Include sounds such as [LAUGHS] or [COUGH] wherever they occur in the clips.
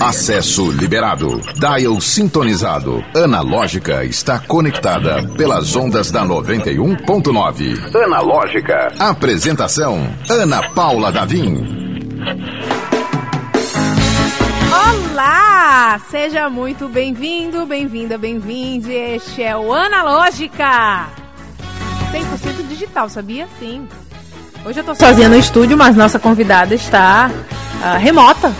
Acesso liberado. Dial sintonizado. Analógica está conectada pelas ondas da 91.9. Analógica. Apresentação: Ana Paula Davim. Olá! Seja muito bem-vindo, bem-vinda, bem-vinde. Este é o Analógica. 100% digital, sabia? Sim. Hoje eu tô sozinha no estúdio, mas nossa convidada está uh, remota.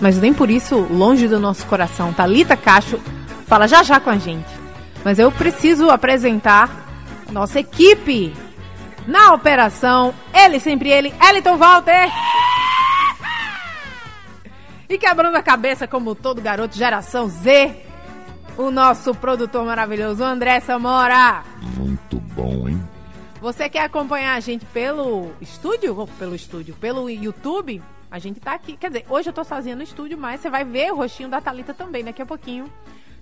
Mas nem por isso longe do nosso coração. Talita Cacho fala já já com a gente. Mas eu preciso apresentar nossa equipe na operação. Ele, sempre ele, Eliton Walter. E quebrando a cabeça como todo garoto geração Z, o nosso produtor maravilhoso André Samora. Muito bom, hein? Você quer acompanhar a gente pelo estúdio? Ou pelo estúdio? Pelo YouTube? A gente tá aqui. Quer dizer, hoje eu tô sozinha no estúdio, mas você vai ver o rostinho da Thalita também daqui a pouquinho.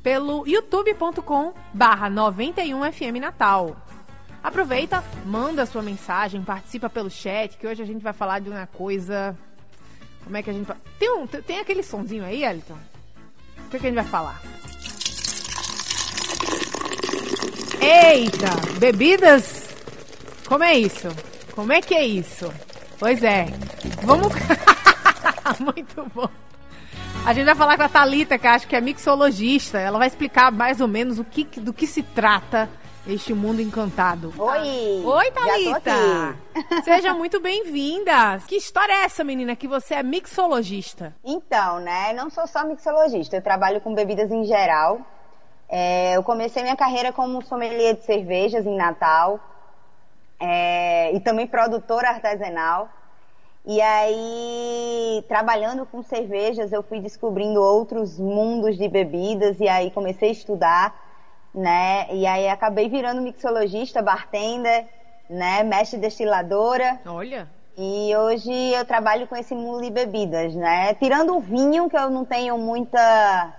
Pelo youtube.com barra 91FM Natal. Aproveita, manda sua mensagem, participa pelo chat, que hoje a gente vai falar de uma coisa. Como é que a gente. Tem, um, tem aquele sonzinho aí, Elton? O que, que a gente vai falar? Eita! Bebidas como é isso? Como é que é isso? Pois é. Vamos. [LAUGHS] [LAUGHS] Muito bom. A gente vai falar com a Talita, que acho que é mixologista. Ela vai explicar mais ou menos o que, do que se trata este mundo encantado. Oi! Oi, Thalita! Seja muito bem-vinda! Que história é essa, menina, que você é mixologista? Então, né, não sou só mixologista, eu trabalho com bebidas em geral. É, eu comecei minha carreira como sommelier de cervejas em Natal é, e também produtora artesanal. E aí, trabalhando com cervejas, eu fui descobrindo outros mundos de bebidas e aí comecei a estudar, né? E aí acabei virando mixologista, bartender, né? Mestre destiladora. Olha! E hoje eu trabalho com esse mundo de bebidas, né? Tirando o vinho, que eu não tenho muita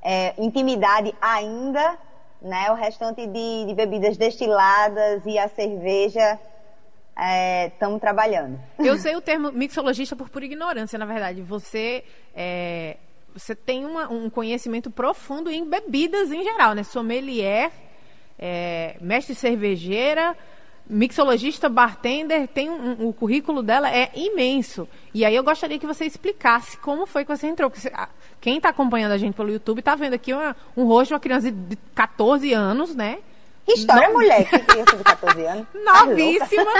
é, intimidade ainda, né? O restante de, de bebidas destiladas e a cerveja estamos é, trabalhando. Eu sei o termo mixologista por pura ignorância, na verdade. Você é, você tem uma, um conhecimento profundo em bebidas em geral, né? Sommelier, é, mestre cervejeira, mixologista, bartender, tem um, um, o currículo dela é imenso. E aí eu gostaria que você explicasse como foi que você entrou. Você, quem está acompanhando a gente pelo YouTube está vendo aqui uma, um rosto de uma criança de 14 anos, né? Que história, no... mulher, que criança de 14 anos. [LAUGHS] Tá novíssima.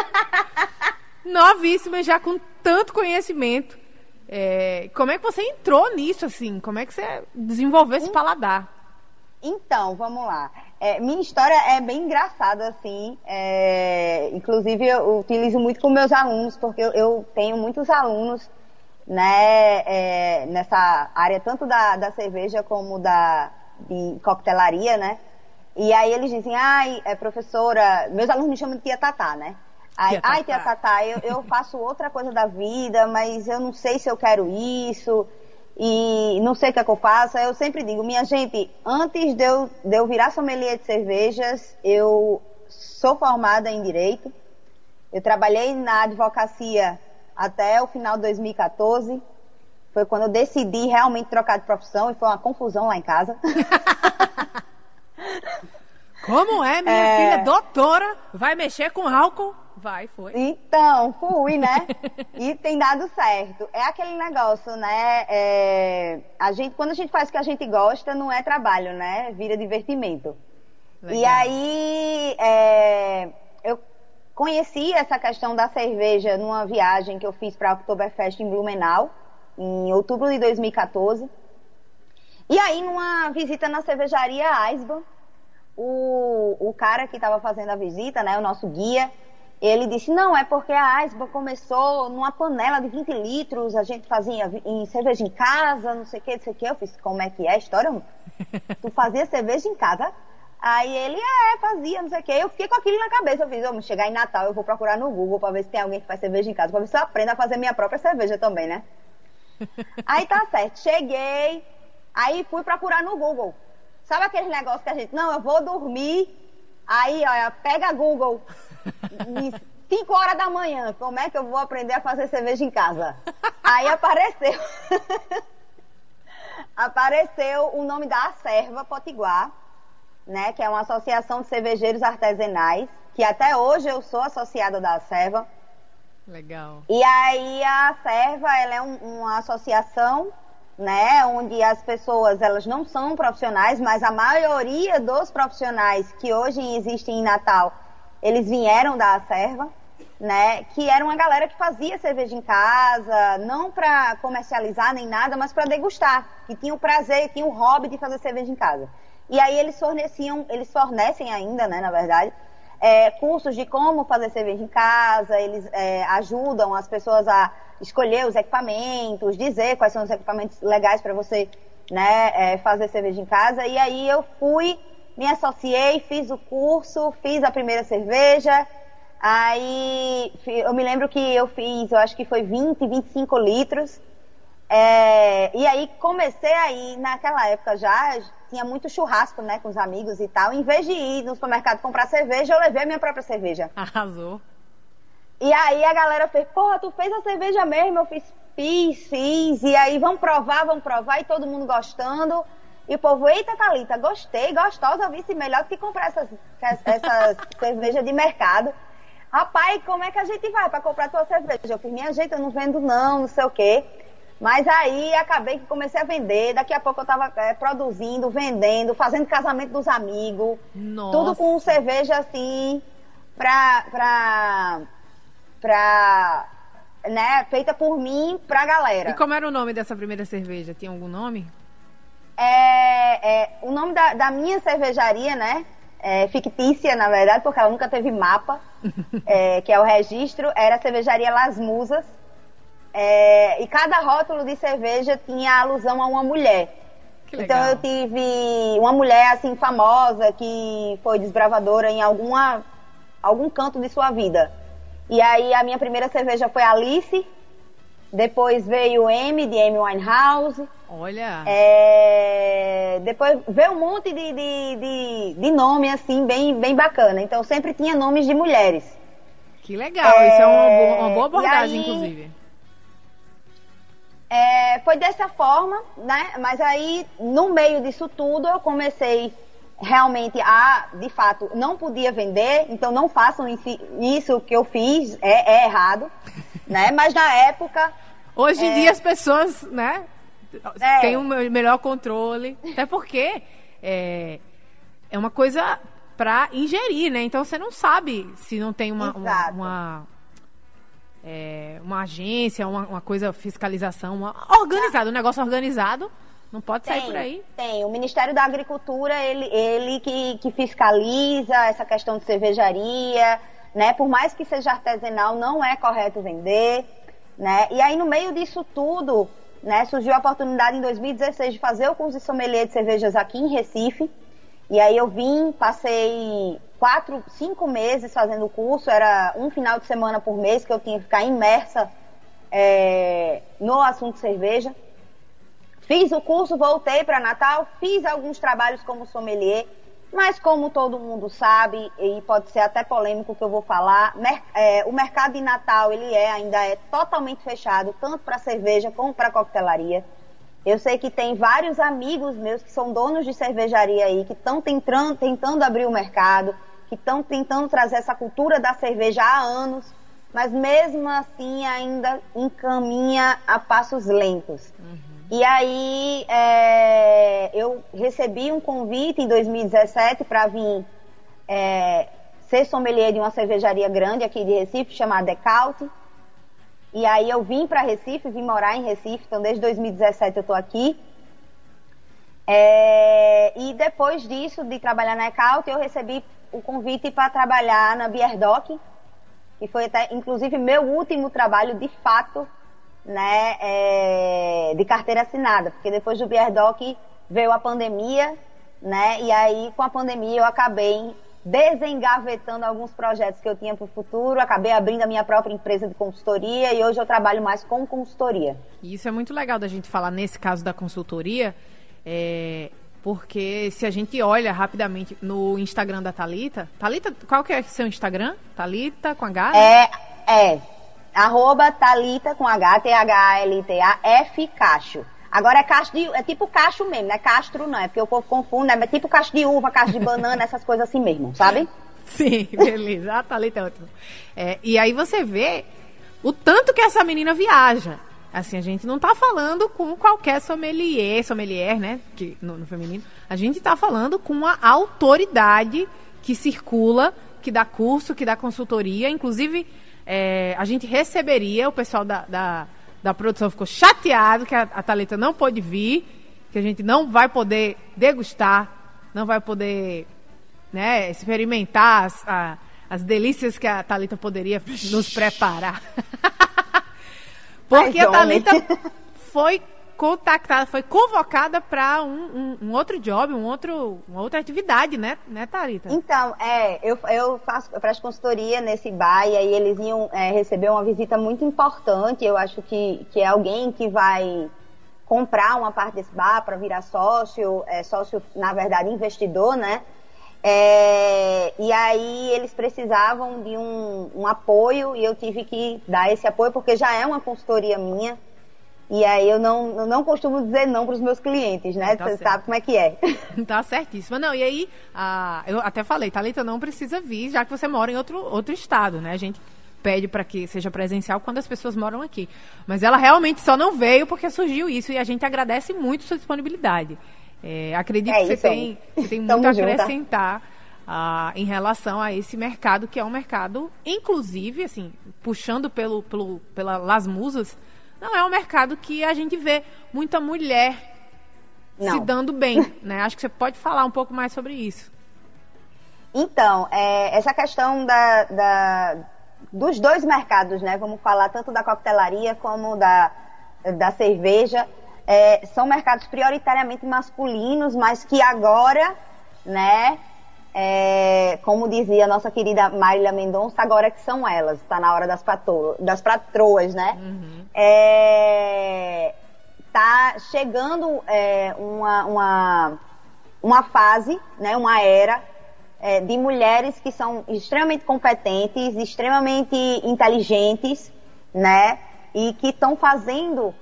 novíssima, já com tanto conhecimento. É, como é que você entrou nisso, assim? Como é que você desenvolveu esse paladar? Então, vamos lá. É, minha história é bem engraçada, assim. É, inclusive, eu utilizo muito com meus alunos, porque eu, eu tenho muitos alunos né, é, nessa área, tanto da, da cerveja como da de coquetelaria, né? E aí eles dizem, ai, é, professora, meus alunos me chamam de tia Tatá, né? Ai, tia ai, tia Tatá, eu, eu faço outra coisa da vida, mas eu não sei se eu quero isso e não sei o que é que eu faço. Eu sempre digo, minha gente, antes de eu, de eu virar sommelier de cervejas, eu sou formada em Direito. Eu trabalhei na advocacia até o final de 2014. Foi quando eu decidi realmente trocar de profissão e foi uma confusão lá em casa. [LAUGHS] Como é, minha é... filha doutora, vai mexer com álcool? Vai, foi. Então, fui, né? e tem dado certo. É aquele negócio, né? É... A gente, quando a gente faz o que a gente gosta, não é trabalho, né? Vira divertimento. Legal. E aí, é... eu conheci essa questão da cerveja numa viagem que eu fiz para a Oktoberfest em Blumenau, em outubro de 2014. E aí, numa visita na cervejaria Eisbahn, o, o cara que estava fazendo a visita, né, o nosso guia, ele disse, não, é porque a Iceberg começou numa panela de 20 litros, a gente fazia em cerveja em casa, não sei o que, não sei o que. Eu fiz, como é que é a história? [LAUGHS] tu fazia cerveja em casa? Aí ele, é, fazia, não sei o que. Eu fiquei com aquilo na cabeça. Eu fiz, vamos chegar em Natal, eu vou procurar no Google para ver se tem alguém que faz cerveja em casa, para ver se eu aprendo a fazer minha própria cerveja também, né? [LAUGHS] Aí tá certo, cheguei, aí fui procurar no Google. Sabe aquele negócio que a gente, não, eu vou dormir, aí, olha, pega Google, 5 horas da manhã, como é que eu vou aprender a fazer cerveja em casa? Aí apareceu. [LAUGHS] apareceu o nome da Acerva Potiguar, né, que é uma associação de cervejeiros artesanais, que até hoje eu sou associada da Acerva. Legal. E aí a Serva, ela é um, uma associação, né, onde as pessoas, elas não são profissionais, mas a maioria dos profissionais que hoje existem em Natal, eles vieram da Serva, né, que era uma galera que fazia cerveja em casa, não para comercializar nem nada, mas para degustar, que tinha o prazer, tinha o hobby de fazer cerveja em casa. E aí eles forneciam, eles fornecem ainda, né, na verdade, é, cursos de como fazer cerveja em casa, eles é, ajudam as pessoas a escolher os equipamentos, dizer quais são os equipamentos legais para você né, é, fazer cerveja em casa. E aí eu fui, me associei, fiz o curso, fiz a primeira cerveja. Aí eu me lembro que eu fiz, eu acho que foi 20, 25 litros. É, e aí comecei aí, naquela época já, tinha muito churrasco, né, com os amigos e tal. Em vez de ir no supermercado comprar cerveja, eu levei a minha própria cerveja. Arrasou. E aí a galera fez, porra, tu fez a cerveja mesmo? Eu fiz, fiz, fiz. E aí, vamos provar, vamos provar. E todo mundo gostando. E o povo, eita, Thalita, gostei, gostosa, vice melhor do que comprar essas, essas [LAUGHS] cerveja de mercado. Rapaz, como é que a gente vai para comprar tua cerveja? Eu fiz, minha gente, eu não vendo não, não sei o quê. Mas aí acabei que comecei a vender. Daqui a pouco eu estava é, produzindo, vendendo, fazendo casamento dos amigos. Nossa. Tudo com cerveja assim, pra. pra. Pra. né, feita por mim pra galera. E como era o nome dessa primeira cerveja? Tinha algum nome? É, é o nome da, da minha cervejaria, né? É, fictícia, na verdade, porque ela nunca teve mapa, [LAUGHS] é, que é o registro, era a cervejaria Las Musas. É, e cada rótulo de cerveja tinha alusão a uma mulher. Então eu tive uma mulher assim famosa que foi desbravadora em alguma algum canto de sua vida. E aí a minha primeira cerveja foi Alice, depois veio M de Amy Winehouse. Olha. É, depois veio um monte de, de, de, de, nome assim bem bem bacana. Então sempre tinha nomes de mulheres. Que legal, é, isso é uma boa, uma boa abordagem, aí, inclusive. É, foi dessa forma, né? Mas aí, no meio disso tudo, eu comecei realmente a, de fato, não podia vender, então não façam isso que eu fiz, é, é errado, [LAUGHS] né? Mas na época... Hoje em é, dia as pessoas, né, é, têm um melhor controle, até porque é, é uma coisa para ingerir, né? Então você não sabe se não tem uma, uma, uma é, uma agência, uma, uma, coisa, fiscalização, uma, organizado, um negócio organizado, não pode sair tem, por aí. Tem, o Ministério da Agricultura, ele, ele que, que fiscaliza essa questão de cervejaria, né? Por mais que seja artesanal, não é correto vender, né? E aí, no meio disso tudo, né, surgiu a oportunidade em 2016 de fazer o curso de sommelier de cervejas aqui em Recife, e aí eu vim, passei quatro, cinco meses fazendo o curso, era um final de semana por mês que eu tinha que ficar imersa é, no assunto cerveja. Fiz o curso, voltei para Natal, fiz alguns trabalhos como sommelier, mas como todo mundo sabe, e pode ser até polêmico que eu vou falar, é, o mercado de Natal ele é, ainda é totalmente fechado, tanto para cerveja como para coquetelaria. Eu sei que tem vários amigos meus que são donos de cervejaria aí, que estão tentando, tentando abrir o mercado, que estão tentando trazer essa cultura da cerveja há anos, mas mesmo assim ainda encaminha a passos lentos. Uhum. E aí é, eu recebi um convite em 2017 para vir é, ser sommelier de uma cervejaria grande aqui de Recife, chamada Decaute. E aí eu vim para Recife, vim morar em Recife, então desde 2017 eu estou aqui. É, e depois disso, de trabalhar na Ecaut, eu recebi o convite para trabalhar na Bierdoc, que foi até, inclusive, meu último trabalho de fato, né, é, de carteira assinada, porque depois do Bierdoc veio a pandemia, né, e aí com a pandemia eu acabei desengavetando alguns projetos que eu tinha para o futuro, acabei abrindo a minha própria empresa de consultoria e hoje eu trabalho mais com consultoria. E isso é muito legal da gente falar nesse caso da consultoria, é, porque se a gente olha rapidamente no Instagram da Talita, Talita, qual que é seu Instagram? Talita com H? É, é. Arroba Talita com H, T-H-L-T-A, F Cacho. Agora é cacho de, é tipo cacho mesmo, não é castro não, é porque o povo confunde, é tipo cacho de uva, cacho de banana, essas coisas assim mesmo, sabe? Sim, beleza. Ah, ali, tá ótimo. É, e aí você vê o tanto que essa menina viaja. Assim, a gente não tá falando com qualquer sommelier, sommelier, né? Que, no, no feminino. A gente tá falando com uma autoridade que circula, que dá curso, que dá consultoria. Inclusive, é, a gente receberia, o pessoal da, da, da produção ficou chateado que a, a Thalita não pôde vir, que a gente não vai poder degustar, não vai poder né, experimentar as, a, as delícias que a Thalita poderia nos preparar. [LAUGHS] Porque a Thalita foi contactada, foi convocada para um, um, um, outro job, um outro, uma outra atividade, né, né, Thalita? Então, é, eu, eu faço, eu presto consultoria nesse bar e aí eles iam é, receber uma visita muito importante. Eu acho que, que é alguém que vai comprar uma parte desse bar para virar sócio, é, sócio, na verdade, investidor, né? É, e aí eles precisavam de um, um, apoio e eu tive que dar esse apoio porque já é uma consultoria minha. E aí eu não, eu não costumo dizer não para os meus clientes, né? Tá Você certo. sabe como é que é. [LAUGHS] Tá certíssimo. Não, e aí, a, eu até falei, Thalita não precisa vir, já que você mora em outro, outro estado, né? A gente pede para que seja presencial quando as pessoas moram aqui. Mas ela realmente só não veio porque surgiu isso e a gente agradece muito sua disponibilidade. É, acredito é que você tem, você tem muito a acrescentar uh, em relação a esse mercado, que é um mercado, inclusive, assim, puxando pelo, pelo, pela Las Musas, não é um mercado que a gente vê muita mulher não. se dando bem, [LAUGHS] né? Acho que você pode falar um pouco mais sobre isso. Então, é, essa questão da, da, dos dois mercados, né? Vamos falar tanto da coquetelaria como da, da cerveja é, são mercados prioritariamente masculinos, mas que agora, né, é, como dizia a nossa querida Marília Mendonça, agora que são elas, está na hora das, patro, das patroas, né? Uhum. É, tá chegando é, uma, uma, uma fase, né, uma era é, de mulheres que são extremamente competentes, extremamente inteligentes, né? E que estão fazendo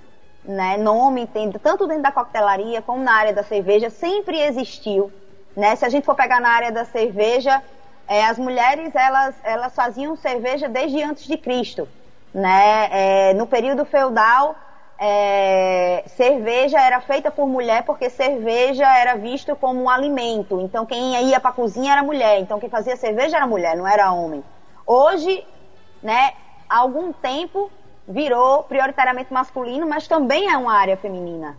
né, nome, tanto dentro da coquetelaria como na área da cerveja, sempre existiu. Né? Se a gente for pegar na área da cerveja, é, as mulheres elas, elas faziam cerveja desde antes de Cristo. Né? É, no período feudal, é, cerveja era feita por mulher porque cerveja era visto como um alimento. Então quem ia para a cozinha era mulher. Então quem fazia cerveja era mulher, não era homem. Hoje, né, há algum tempo virou prioritariamente masculino, mas também é uma área feminina.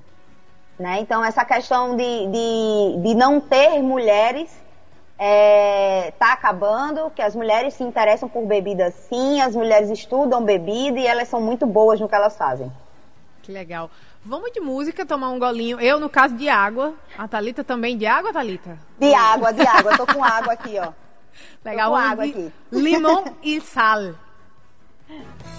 Né? Então, essa questão de, de, de não ter mulheres está é, tá acabando, que as mulheres se interessam por bebida sim, as mulheres estudam bebida e elas são muito boas no que elas fazem. Que legal. Vamos de música, tomar um golinho. Eu, no caso, de água. A Thalita também de água, Thalita? De água, de água. Eu tô com água aqui, ó. [LAUGHS] Legal. Tô com água aqui. Limão e sal. [LAUGHS]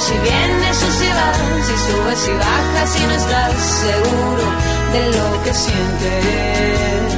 si vienes o si vas, si subes y bajas y no estás seguro de lo que sientes.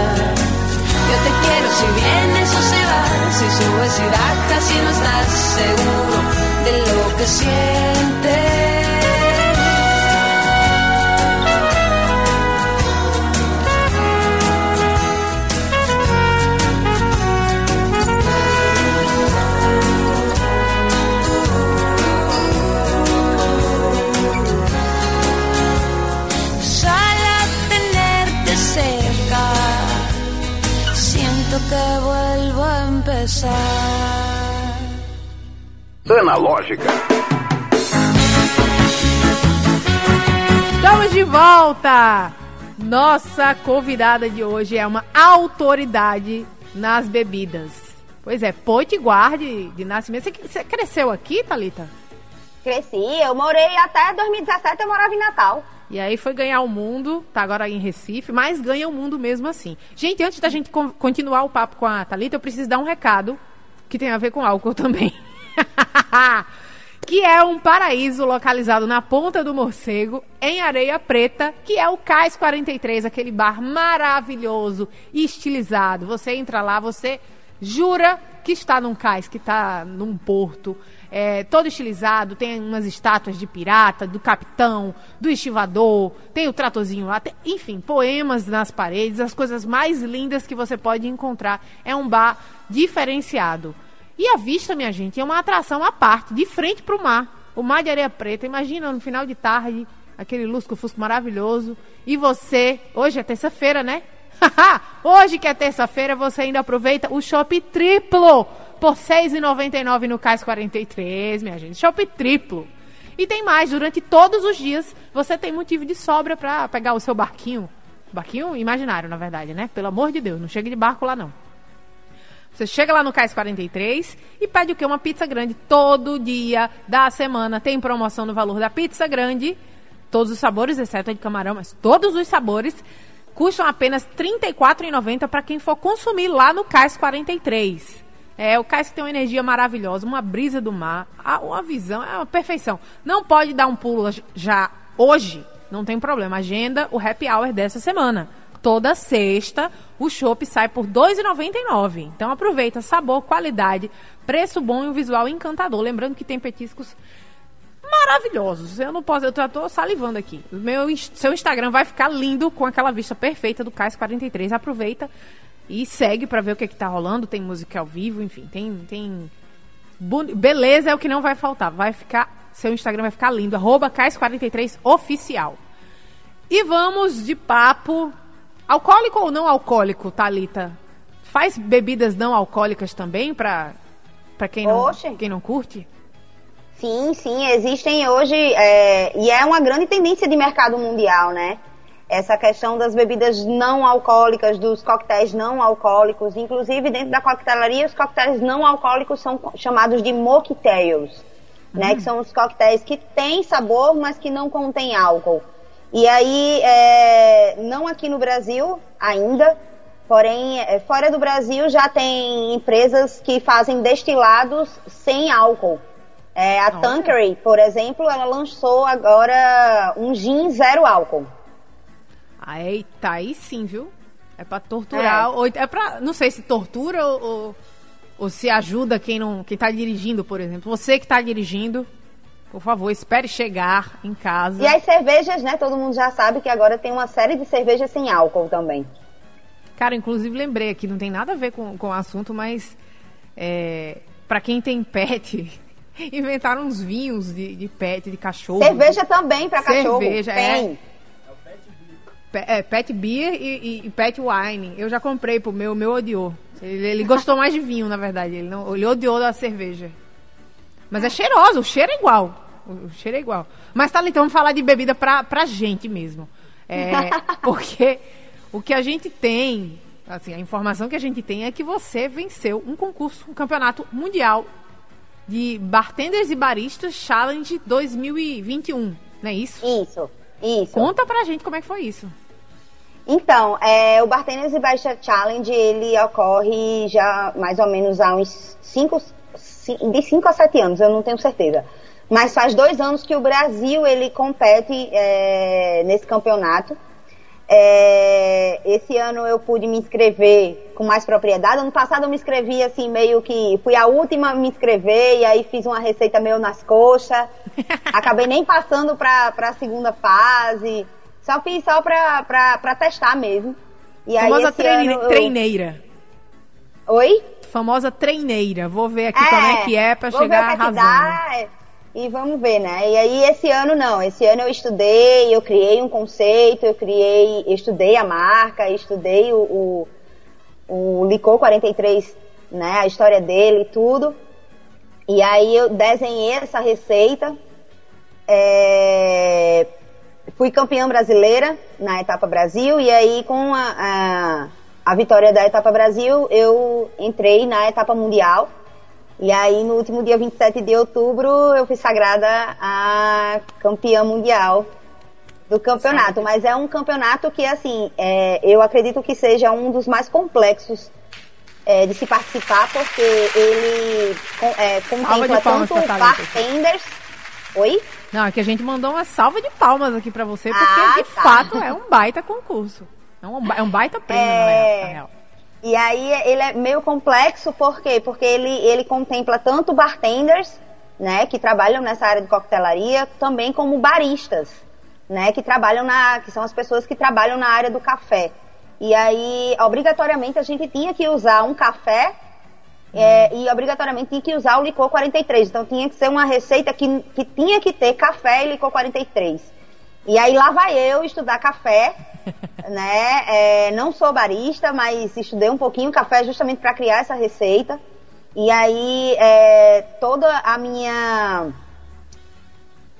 Yo te quiero si vienes o si vas, si subes y bajas y no estás seguro de lo que sientes. A empezar. Analógica. Estamos de volta! Nossa convidada de hoje é uma autoridade nas bebidas. Pois é, potiguar de, de nascimento. Você, você cresceu aqui, Thalita? Cresci, eu morei até 2017, eu morava em Natal. E aí foi ganhar o mundo, tá agora em Recife, mas ganha o mundo mesmo assim. Gente, antes da gente con- continuar o papo com a Thalita, eu preciso dar um recado que tem a ver com álcool também. [LAUGHS] que é um paraíso localizado na Ponta do Morcego, em Areia Preta, que é o Cais 43, aquele bar maravilhoso estilizado. Você entra lá, você jura que está num cais, que está num porto, é, todo estilizado, tem umas estátuas de pirata, do capitão, do estivador, tem o tratorzinho lá, tem- enfim, poemas nas paredes, as coisas mais lindas que você pode encontrar. É um bar diferenciado. E a vista, minha gente, é uma atração à parte, de frente para o mar. O mar de areia preta, imagina no final de tarde, aquele lusco-fusco maravilhoso. E você, hoje é terça-feira, né? [LAUGHS] Hoje que é terça-feira, você ainda aproveita o shopping triplo por R$ 6,99 no Cais 43, minha gente. Shopping triplo. E tem mais, durante todos os dias você tem motivo de sobra para pegar o seu barquinho. Barquinho imaginário, na verdade, né? Pelo amor de Deus, não chega de barco lá não. Você chega lá no Cais 43 e pede o quê? Uma pizza grande. Todo dia da semana tem promoção no valor da pizza grande. Todos os sabores, exceto a de camarão, mas todos os sabores custam apenas R$ 34,90 para quem for consumir lá no Cais 43. É, o cais que tem uma energia maravilhosa, uma brisa do mar, uma visão, é uma perfeição. Não pode dar um pulo já hoje, não tem problema. Agenda o happy hour dessa semana. Toda sexta, o chopp sai por R$ 2,99. Então aproveita, sabor, qualidade, preço bom e um visual encantador. Lembrando que tem petiscos maravilhosos. Eu não posso, eu tô, salivando aqui. Meu, seu Instagram vai ficar lindo com aquela vista perfeita do Cais 43. Aproveita e segue pra ver o que, que tá rolando. Tem música ao vivo, enfim, tem. tem... Beleza é o que não vai faltar. Vai ficar. Seu Instagram vai ficar lindo. Arroba Cais43 oficial. E vamos de papo. Alcoólico ou não alcoólico, Thalita? Faz bebidas não alcoólicas também pra, pra quem, não, Oxe. quem não curte? Sim, sim, existem hoje, é, e é uma grande tendência de mercado mundial, né? Essa questão das bebidas não alcoólicas, dos coquetéis não alcoólicos, inclusive dentro da coquetelaria, os coquetéis não alcoólicos são chamados de mocktails, né? Que são os coquetéis que têm sabor, mas que não contêm álcool. E aí, é, não aqui no Brasil ainda, porém, é, fora do Brasil já tem empresas que fazem destilados sem álcool. É, a Olha. Tanqueray, por exemplo, ela lançou agora um gin zero álcool. Ah, Eita, aí sim, viu? É pra torturar. É. Ou, é pra. Não sei se tortura ou, ou, ou se ajuda quem não. Quem tá dirigindo, por exemplo. Você que tá dirigindo, por favor, espere chegar em casa. E as cervejas, né? Todo mundo já sabe que agora tem uma série de cervejas sem álcool também. Cara, inclusive lembrei aqui, não tem nada a ver com, com o assunto, mas é, para quem tem pet, [LAUGHS] Inventaram uns vinhos de, de pet, de cachorro. Cerveja também para cachorro. Cerveja, é. É, pet beer e, e, pet wine. Eu já comprei pro meu, meu odiou. Ele, ele gostou mais de vinho, na verdade. Ele, não, ele odiou da cerveja. Mas é cheiroso, o cheiro é igual. O cheiro é igual. Mas tá, então vamos falar de bebida pra, pra gente mesmo. É, [LAUGHS] porque o que a gente tem, assim, a informação que a gente tem é que você venceu um concurso, um campeonato mundial de bartenders e baristas Challenge 2021, não é isso? Isso, isso. Conta pra gente como é que foi isso. Então, é, o Bartenders e Baristas Challenge, ele ocorre já mais ou menos há uns 5, de 5 a 7 anos, eu não tenho certeza. Mas faz dois anos que o Brasil ele compete é, nesse campeonato. É, esse ano eu pude me inscrever com mais propriedade. Ano passado eu me inscrevi assim, meio que fui a última a me inscrever e aí fiz uma receita meio nas coxas. [LAUGHS] Acabei nem passando para a segunda fase. Só fiz só pra, pra, pra testar mesmo. E Famosa aí, treine, eu... treineira. Oi? Famosa treineira. Vou ver aqui é, como é que é pra chegar é arrasando. Dá, e vamos ver, né? E aí esse ano não, esse ano eu estudei, eu criei um conceito, eu criei, eu estudei a marca, estudei o, o, o Licor 43, né? A história dele e tudo. E aí eu desenhei essa receita. É, fui campeã brasileira na etapa Brasil e aí com a, a, a vitória da etapa Brasil eu entrei na etapa mundial e aí, no último dia 27 de outubro, eu fui sagrada a campeã mundial do campeonato. Sabe. Mas é um campeonato que, assim, é, eu acredito que seja um dos mais complexos é, de se participar, porque ele é, contempla tanto bartenders. Oi? Não, é que a gente mandou uma salva de palmas aqui para você, porque ah, de tá. fato é um baita concurso. É um, é um baita prêmio, é... na real. E aí ele é meio complexo, por quê? Porque ele, ele contempla tanto bartenders, né, que trabalham nessa área de coquetelaria, também como baristas, né, que trabalham na, que são as pessoas que trabalham na área do café. E aí, obrigatoriamente, a gente tinha que usar um café é, e obrigatoriamente tinha que usar o licor 43. Então tinha que ser uma receita que, que tinha que ter café e licor 43. E aí lá vai eu estudar café, [LAUGHS] né? É, não sou barista, mas estudei um pouquinho café justamente para criar essa receita. E aí é, toda a minha,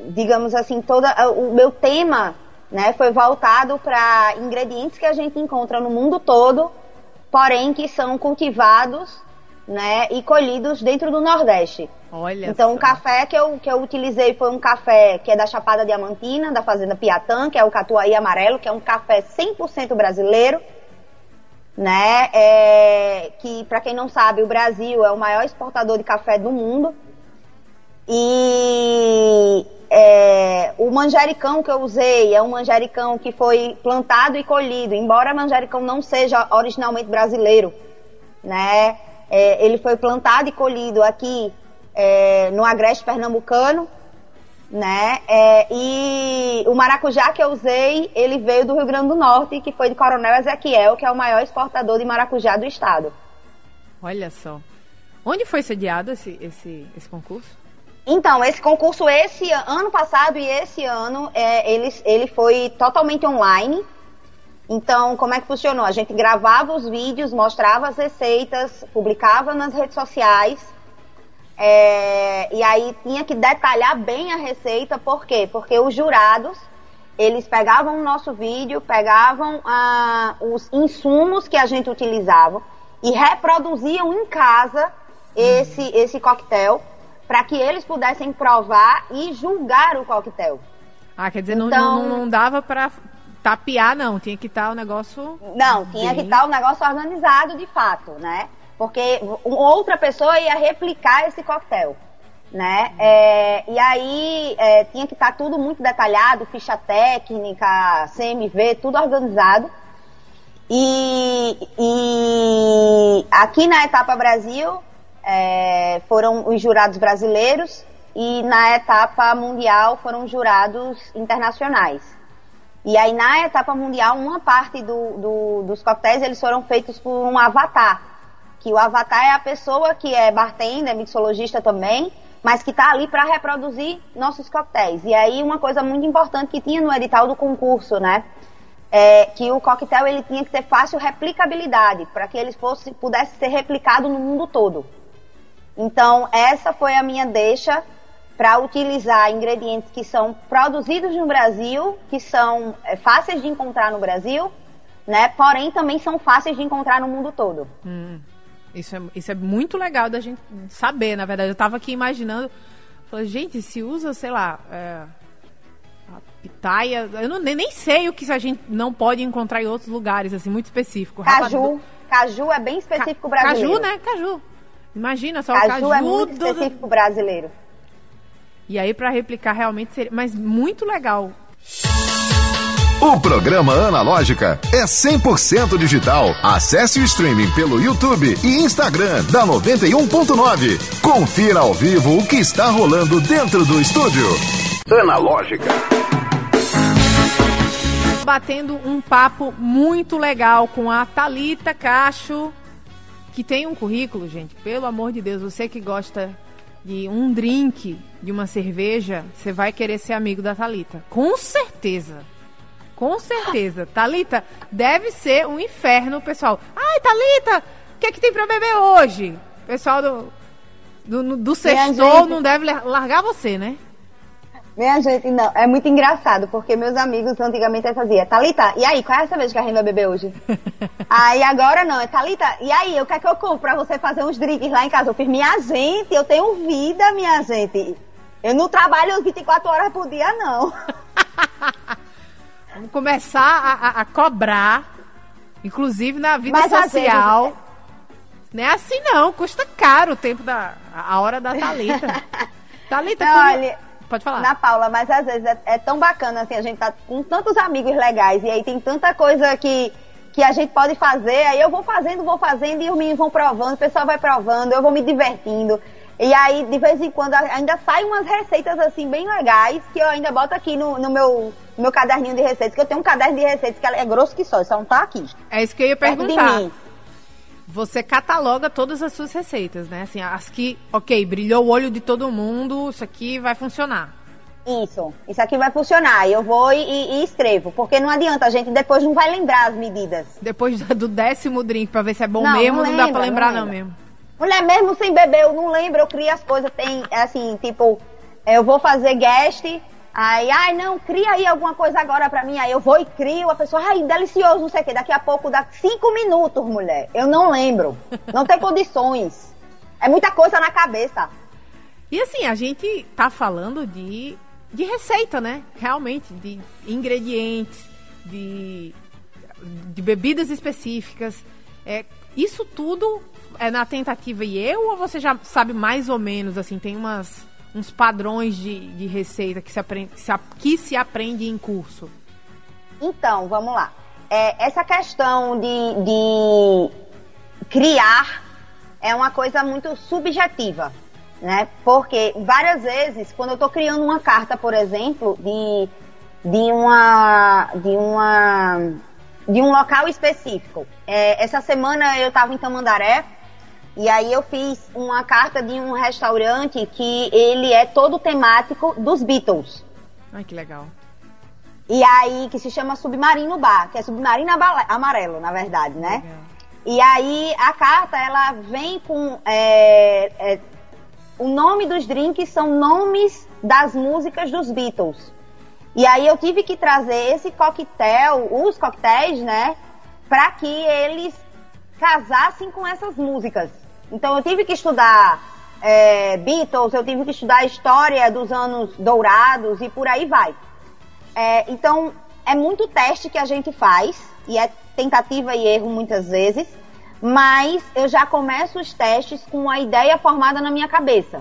digamos assim, toda o meu tema, né, foi voltado para ingredientes que a gente encontra no mundo todo, porém que são cultivados, né, e colhidos dentro do Nordeste. Olha então, só. o café que eu, que eu utilizei foi um café que é da Chapada Diamantina, da Fazenda Piatã, que é o Catuaí Amarelo, que é um café 100% brasileiro, né? É, que, para quem não sabe, o Brasil é o maior exportador de café do mundo. E é, o manjericão que eu usei é um manjericão que foi plantado e colhido, embora manjericão não seja originalmente brasileiro, né? É, ele foi plantado e colhido aqui é, no agreste pernambucano, né? É, e o maracujá que eu usei, ele veio do Rio Grande do Norte, que foi de Coronel Ezequiel, que é o maior exportador de maracujá do estado. Olha só. Onde foi sediado esse, esse, esse concurso? Então, esse concurso, esse ano passado e esse ano, é, ele, ele foi totalmente online. Então, como é que funcionou? A gente gravava os vídeos, mostrava as receitas, publicava nas redes sociais é, e aí tinha que detalhar bem a receita, por quê? Porque os jurados, eles pegavam o nosso vídeo, pegavam ah, os insumos que a gente utilizava e reproduziam em casa esse, esse coquetel para que eles pudessem provar e julgar o coquetel. Ah, quer dizer, então, não, não, não dava para tapear, não. Tinha que estar o negócio. Não, tinha bem... que estar o negócio organizado de fato, né? porque outra pessoa ia replicar esse coquetel. Né? É, e aí é, tinha que estar tudo muito detalhado, ficha técnica, CMV, tudo organizado. E, e aqui na etapa Brasil é, foram os jurados brasileiros e na etapa mundial foram jurados internacionais. E aí na etapa mundial uma parte do, do, dos coquetéis eles foram feitos por um avatar Que o avatar é a pessoa que é bartender, mixologista também, mas que está ali para reproduzir nossos coquetéis. E aí uma coisa muito importante que tinha no edital do concurso, né? É que o coquetel ele tinha que ter fácil replicabilidade para que ele fosse pudesse ser replicado no mundo todo. Então essa foi a minha deixa para utilizar ingredientes que são produzidos no Brasil, que são é, fáceis de encontrar no Brasil, né? Porém também são fáceis de encontrar no mundo todo. Hum. Isso é, isso é muito legal da gente saber, na verdade. Eu estava aqui imaginando, falei, gente, se usa, sei lá, é, a pitaia, eu não, nem, nem sei o que a gente não pode encontrar em outros lugares, assim, muito específico. Caju, caju é bem específico Ca, brasileiro. Caju, né? Caju. Imagina só caju o caju é muito do, específico brasileiro. E aí para replicar realmente seria, mas muito legal. O programa Analógica é 100% digital. Acesse o streaming pelo YouTube e Instagram da 91.9. Confira ao vivo o que está rolando dentro do estúdio. Analógica. Batendo um papo muito legal com a Talita Cacho, que tem um currículo, gente. Pelo amor de Deus, você que gosta de um drink, de uma cerveja, você vai querer ser amigo da Talita. Com certeza. Com certeza. [LAUGHS] Talita, deve ser um inferno, pessoal. Ai, Talita, o que é que tem pra beber hoje? Pessoal do, do, do sextou não deve largar você, né? Minha gente, não, é muito engraçado, porque meus amigos antigamente faziam, Thalita, e aí, qual é essa vez que a gente vai beber hoje? [LAUGHS] aí agora não, é Thalita, e aí, o que é que eu compro pra você fazer uns drinks lá em casa? Eu fiz, minha gente, eu tenho vida, minha gente. Eu não trabalho 24 horas por dia, não. [LAUGHS] Vamos começar a, a, a cobrar, inclusive na vida Mas, social. Vezes... Não é assim não, custa caro o tempo da. a hora da Thalita. [LAUGHS] Thalita, não, olha, pode falar. Na Paula, mas às vezes é, é, tão bacana assim, a gente tá com tantos amigos legais e aí tem tanta coisa que, que a gente pode fazer, aí eu vou fazendo, vou fazendo e os meninos vão provando, o pessoal vai provando, eu vou me divertindo. E aí, de vez em quando, ainda saem umas receitas assim bem legais que eu ainda boto aqui no, no meu, no meu caderninho de receitas, que eu tenho um caderno de receitas que é grosso que só, só não tá aqui. É isso que eu ia perguntar. Você cataloga todas as suas receitas, né? Assim, as que, ok, brilhou o olho de todo mundo, isso aqui vai funcionar. Isso, isso aqui vai funcionar. Eu vou e, e, escrevo, porque não adianta, a gente depois não vai lembrar as medidas. Depois do décimo drink, pra ver se é bom não, mesmo, não, lembra, não dá pra lembrar não, não mesmo. Mulher, mesmo sem beber, eu não lembro, eu crio as coisas, tem, assim, tipo, eu vou fazer guest, aí, ai, não, cria aí alguma coisa agora pra mim, aí eu vou e crio, a pessoa, ai, delicioso, não sei o quê, daqui a pouco dá cinco minutos, mulher, eu não lembro, não tem condições, é muita coisa na cabeça. E assim, a gente tá falando de, de receita, né, realmente, de ingredientes, de, de bebidas específicas, é, isso tudo é na tentativa e erro ou você já sabe mais ou menos, assim, tem umas, uns padrões de, de receita que se, aprende, que, se, que se aprende em curso? Então, vamos lá. É, essa questão de, de criar é uma coisa muito subjetiva, né? Porque várias vezes, quando eu estou criando uma carta, por exemplo, de, de uma de uma de um local específico. É, essa semana eu estava em Tamandaré e aí eu fiz uma carta de um restaurante que ele é todo temático dos Beatles. Ai, que legal. E aí, que se chama Submarino Bar, que é submarino amarelo, na verdade, né? Legal. E aí, a carta, ela vem com... É, é, o nome dos drinks são nomes das músicas dos Beatles. E aí, eu tive que trazer esse coquetel, os coquetéis, né? Para que eles casassem com essas músicas. Então eu tive que estudar é, Beatles, eu tive que estudar a história dos anos dourados e por aí vai. É, então é muito teste que a gente faz e é tentativa e erro muitas vezes, mas eu já começo os testes com a ideia formada na minha cabeça.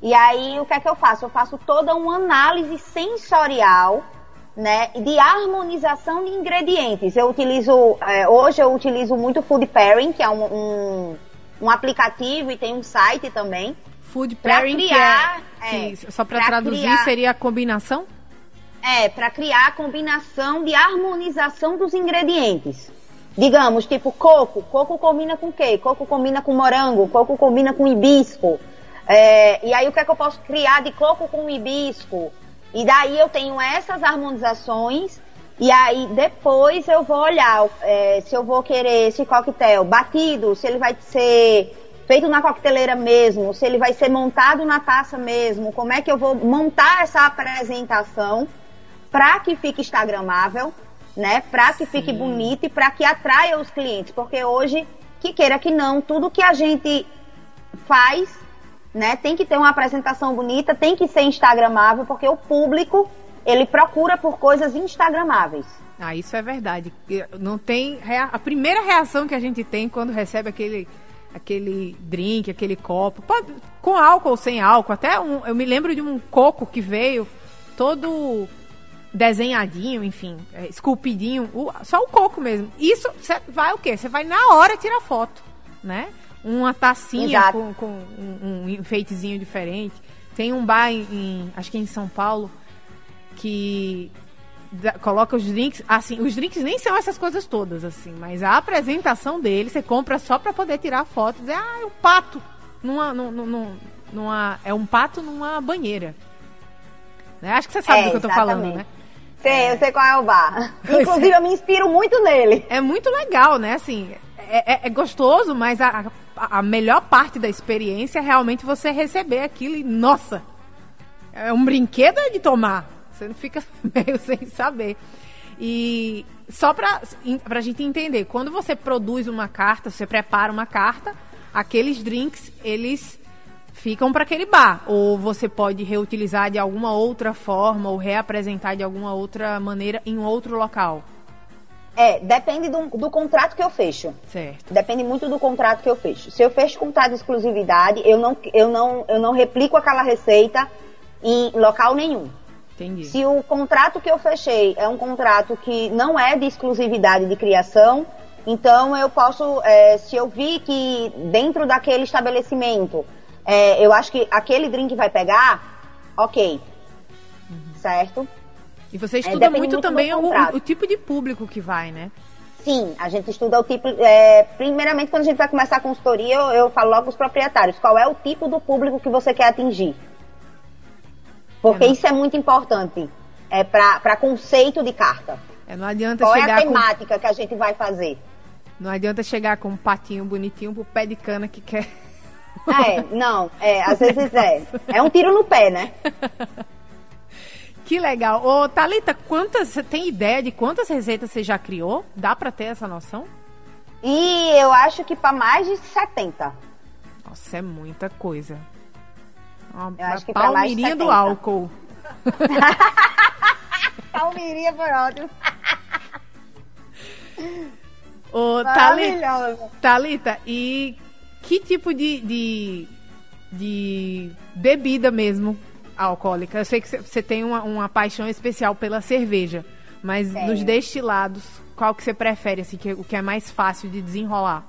E aí o que é que eu faço? Eu faço toda uma análise sensorial né, de harmonização de ingredientes. Eu utilizo, é, hoje eu utilizo muito food pairing, que é um, um um aplicativo e tem um site também. Food pairing, criar, que é, só para traduzir, criar, seria a combinação? É, para criar a combinação de harmonização dos ingredientes. digamos, tipo coco. Coco combina com o quê? Coco combina com morango, coco combina com hibisco. É, e aí o que é que eu posso criar de coco com hibisco? E daí eu tenho essas harmonizações e aí depois eu vou olhar é, se eu vou querer esse coquetel batido, se ele vai ser feito na coqueteleira mesmo, se ele vai ser montado na taça mesmo, como é que eu vou montar essa apresentação para que fique instagramável, né? Para que fique Sim. bonito e para que atraia os clientes, porque hoje que queira que não, tudo que a gente faz, né, tem que ter uma apresentação bonita, tem que ser instagramável, porque o público ele procura por coisas instagramáveis. Ah, isso é verdade. Não tem a primeira reação que a gente tem quando recebe aquele aquele drink, aquele copo, pode, com álcool ou sem álcool. Até um, eu me lembro de um coco que veio todo desenhadinho, enfim, é, esculpidinho, só o coco mesmo. Isso vai o quê? Você vai na hora tirar foto, né? Uma tacinha com, com um, um, enfeitezinho diferente. Tem um bar em, em acho que é em São Paulo que da, coloca os drinks, assim, os drinks nem são essas coisas todas, assim, mas a apresentação dele, você compra só pra poder tirar foto e dizer, ah, é um pato numa, numa, numa, é um pato numa banheira. Né? Acho que você sabe é, do que eu tô falando, né? Sei, é. eu sei qual é o bar. [LAUGHS] Inclusive, eu me inspiro muito nele. É muito legal, né? Assim, é, é, é gostoso, mas a, a melhor parte da experiência é realmente você receber aquilo e, nossa, é um brinquedo de tomar. Você não fica [LAUGHS] meio sem saber. E só para a gente entender, quando você produz uma carta, você prepara uma carta, aqueles drinks, eles ficam para aquele bar. Ou você pode reutilizar de alguma outra forma, ou reapresentar de alguma outra maneira em outro local. É, depende do, do, contrato que eu fecho. Certo. Depende muito do contrato que eu fecho. Se eu fecho contrato de exclusividade, eu não, eu não, eu não replico aquela receita em local nenhum. Entendi. Se o contrato que eu fechei é um contrato que não é de exclusividade de criação, então eu posso, é, se eu vi que dentro daquele estabelecimento, é, eu acho que aquele drink vai pegar, ok. Uhum. Certo? E você é, estuda é, muito, muito, também o, o, tipo de público que vai, né? Sim, a gente estuda o tipo. É, primeiramente, quando a gente vai começar a consultoria, eu, eu falo logo os proprietários. Qual é o tipo do público que você quer atingir? Porque isso é muito importante é, para conceito de carta. É, não adianta Qual chegar é a temática com... que a gente vai fazer? Não adianta chegar com um patinho bonitinho pro pé de cana que quer. É, não, é, às vezes é. [LAUGHS] É um tiro no pé, né? [LAUGHS] Que legal. Ô, Thalita, quantas, você tem ideia de quantas receitas você já criou? Dá para ter essa noção? E eu acho que para mais de 70. Nossa, é muita coisa. Uma, eu acho que palmeirinha do álcool. [LAUGHS] palmeirinha foi ótimo. Ô, Thalita, Thalita, e que tipo de, de, de bebida mesmo alcoólica? Eu sei que você tem uma, uma paixão especial pela cerveja, mas nos destilados, qual que você prefere, assim, que, o que é mais fácil de desenrolar?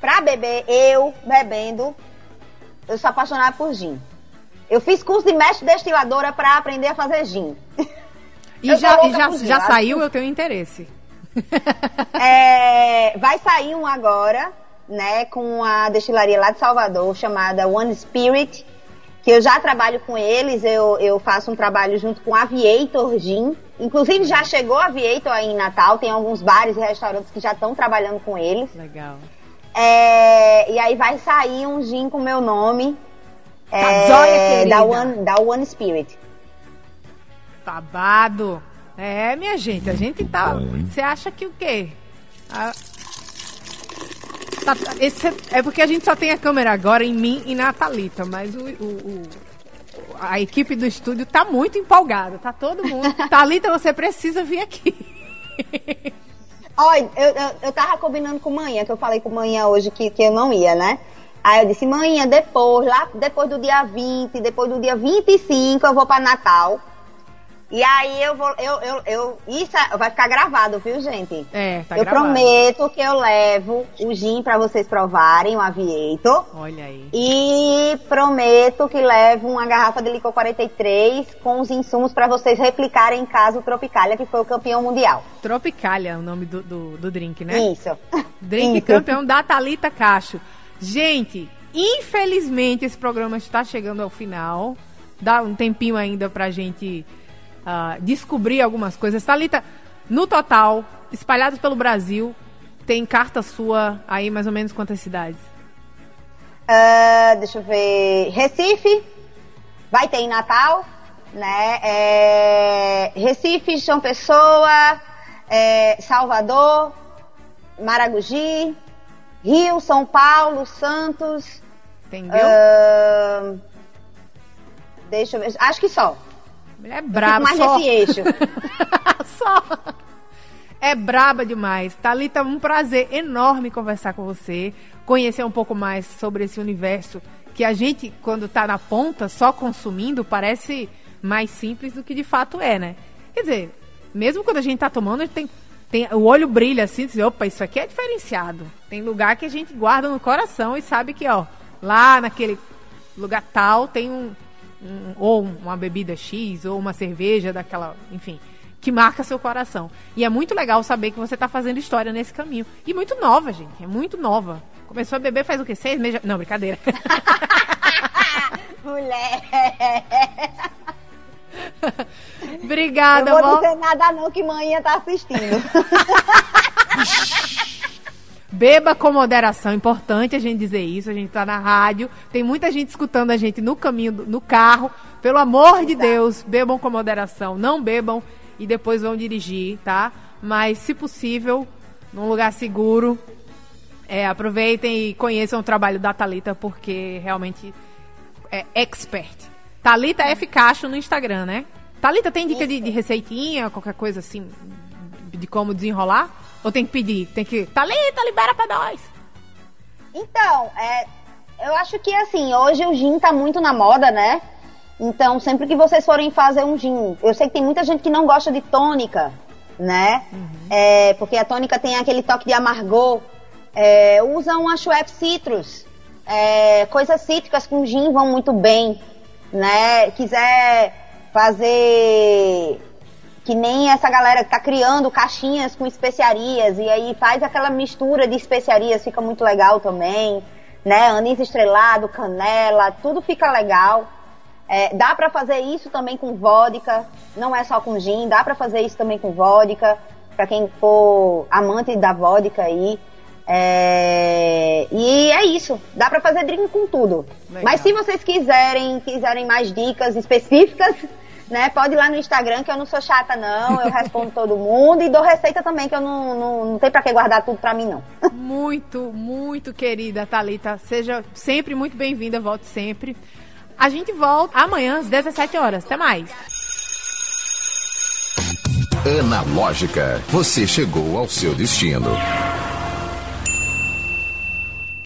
Pra beber, eu bebendo, eu sou apaixonada por gin. Eu fiz curso de mestre destiladora para aprender a fazer gin. [LAUGHS] E já, e já, já saiu? Eu tenho interesse. [LAUGHS] É, vai sair um agora, né, com a destilaria lá de Salvador, chamada One Spirit, que eu já trabalho com eles, eu, eu faço um trabalho junto com Aviator Gin. Inclusive já chegou Aviator aí em Natal, tem alguns bares e restaurantes que já estão trabalhando com eles. Legal. É, e aí vai sair um gin com meu nome. Tá é, da, One, da One Spirit. Babado. É, minha gente, a gente tá. Você acha que o quê? A, tá, esse, é porque a gente só tem a câmera agora em mim e na Thalita, mas o, o, o a equipe do estúdio tá muito empolgada, tá todo mundo. [LAUGHS] Thalita, você precisa vir aqui. Olha, eu, eu, eu tava combinando com manhã, que eu falei com manhã hoje que, que eu não ia, né? Aí eu disse, manhã, depois, lá depois do dia 20, depois do dia 25, eu vou para Natal. E aí eu vou, eu, eu, eu, isso é, vai ficar gravado, viu, gente? É, tá eu gravado. prometo que eu levo o gin para vocês provarem, o Aviator. Olha aí. E prometo que levo uma garrafa de licor 43 com os insumos para vocês replicarem em casa o Tropicália, que foi o campeão mundial. Tropicália é o nome do, do, do drink, né? Isso. [LAUGHS] Drink Isso. campeão da Thalita Cacho. Gente, infelizmente esse programa está chegando ao final. Dá um tempinho ainda pra gente ah, descobrir algumas coisas. Thalita, no total, espalhados pelo Brasil, tem carta sua aí mais ou menos quantas cidades? Ah, deixa eu ver. Recife, vai ter em Natal, né? É, Recife, João Pessoa, é, Salvador, Maragogi, Rio, São Paulo, Santos. Entendeu? ah, deixa eu ver. Acho que só. Mulher Fico braba, só. [LAUGHS] só. É braba demais. Thalita, um prazer enorme conversar com você, conhecer um pouco mais sobre esse universo que a gente, quando tá na ponta, só consumindo, parece mais simples do que de fato é, né? Quer dizer, mesmo quando a gente tá tomando, a gente tem, tem o olho brilha assim, diz, opa, isso aqui é diferenciado. Tem lugar que a gente guarda no coração e sabe que, ó, lá naquele lugar tal tem um, um- ou uma bebida X ou uma cerveja daquela, enfim, que marca seu coração. E é muito legal saber que você está fazendo história nesse caminho. E muito nova, gente, é muito nova. Começou a beber faz o quê? Seis meses? Não, brincadeira. [LAUGHS] Mulher. Obrigada, eu vou dizer nada não que manhã tá assistindo. [LAUGHS] Beba com moderação, importante a gente dizer isso. A gente tá na rádio, tem muita gente escutando a gente no caminho, no carro. Pelo amor de Deus, bebam com moderação. Não bebam e depois vão dirigir, tá? Mas, se possível, num lugar seguro, é, aproveitem e conheçam o trabalho da Thalita, porque realmente é expert. Thalita F. Cacho no Instagram, né? Thalita, tem dica de, de receitinha, qualquer coisa assim, de como desenrolar? Ou tem que pedir? Tem que. Thalita, libera pra nós! Então, é, eu acho que assim, hoje o gin tá muito na moda, né? Então, sempre que vocês forem fazer um gin, eu sei que tem muita gente que não gosta de tônica, né? É, porque a tônica tem aquele toque de amargor. É, usa uma Schweppes Citrus. É, coisas cítricas com gin vão muito bem, né? Quiser fazer que nem essa galera que tá criando caixinhas com especiarias e aí faz aquela mistura de especiarias, fica muito legal também, né? Anis estrelado, canela, tudo fica legal. É, dá pra fazer isso também com vodka, não é só com gin, dá pra fazer isso também com vodka, pra quem for amante da vodka aí. É, e é isso, dá pra fazer drink com tudo. Legal. Mas se vocês quiserem, quiserem mais dicas específicas, né, pode ir lá no Instagram que eu não sou chata não, eu respondo todo mundo e dou receita também que eu não, não, não tem pra que guardar tudo pra mim não. Muito, muito querida Thalita. Seja sempre muito bem-vinda, volte sempre. A gente volta amanhã às 17 horas. Até mais. Analógica, você chegou ao seu destino.